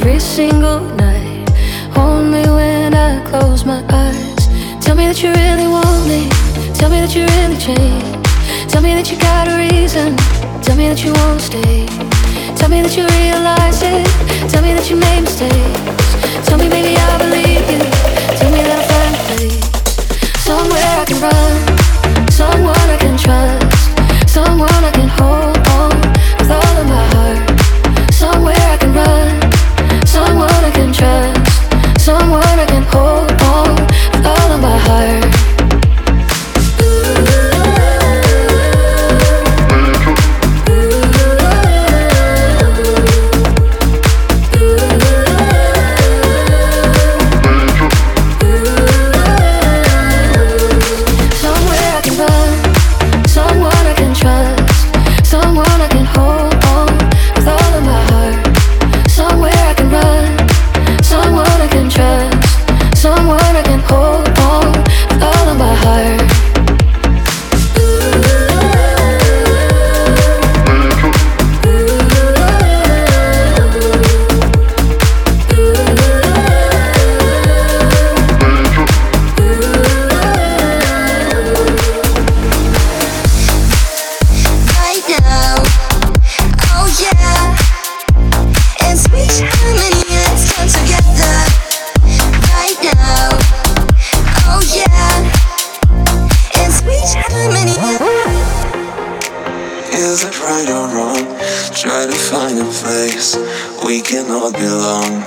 every single night. Only when I close my eyes. Tell me that you really want me. Tell me that you really change. Tell me that you got a reason. Tell me that you won't stay. Tell me that you realize it. Tell me that you made mistakes. Tell me, baby, I believe you. Tell me that I'll find a place. Somewhere I can run. Someone I can trust. Someone I can hold. place we cannot belong.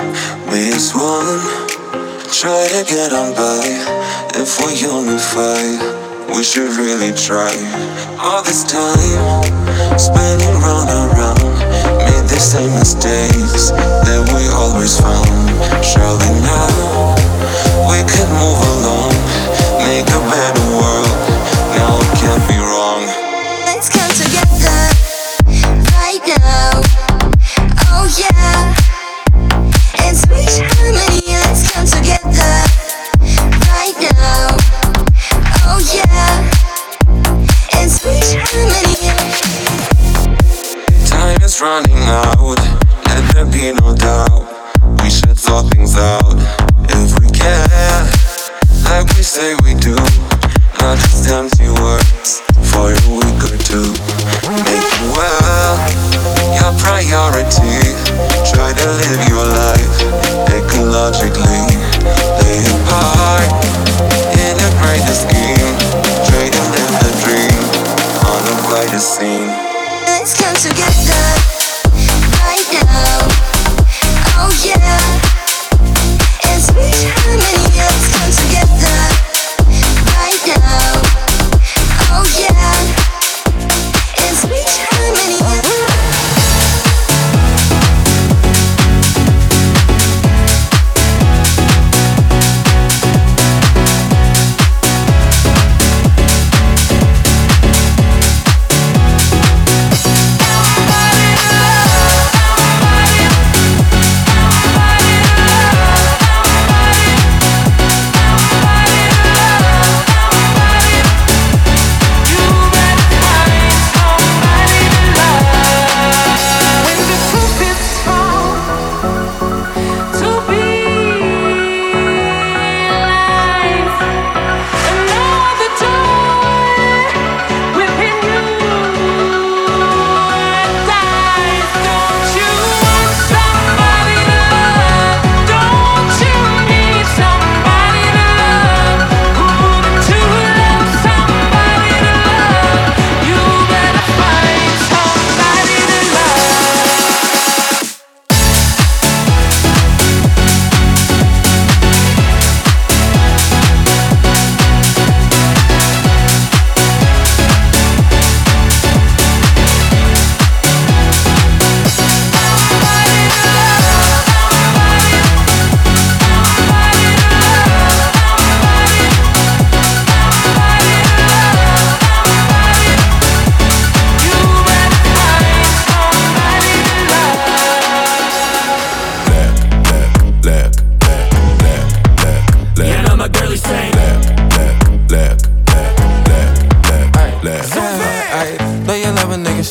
We as one, try to get on by. If we unify, we should really try. All this time, spinning round and round, made the same mistakes that we always found. Surely now. no doubt. We should sort things out if we care like we say we do. Not just empty words for a week or two. Make you well your priority. Try to live your life ecologically. Lay apart in a greater scheme. Try to live the dream on a brighter scene. Let's come together. Oh yeah, and weird how many us come together.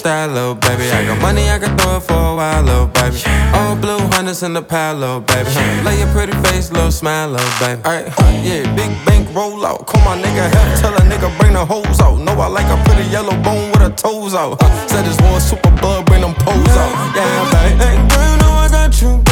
Side, little oh, baby. I got money, I can throw it for a while, little baby. All blue hundreds in the pile, little baby. Lay your pretty face, little smile, little baby. Alright, yeah, big bank roll out. Call my nigga help, tell a nigga bring the hoes out. Know I like a pretty yellow bone with her toes out. Uh, said this war super bug, bring them pose out. Yeah, baby. Hey, girl, know I got you.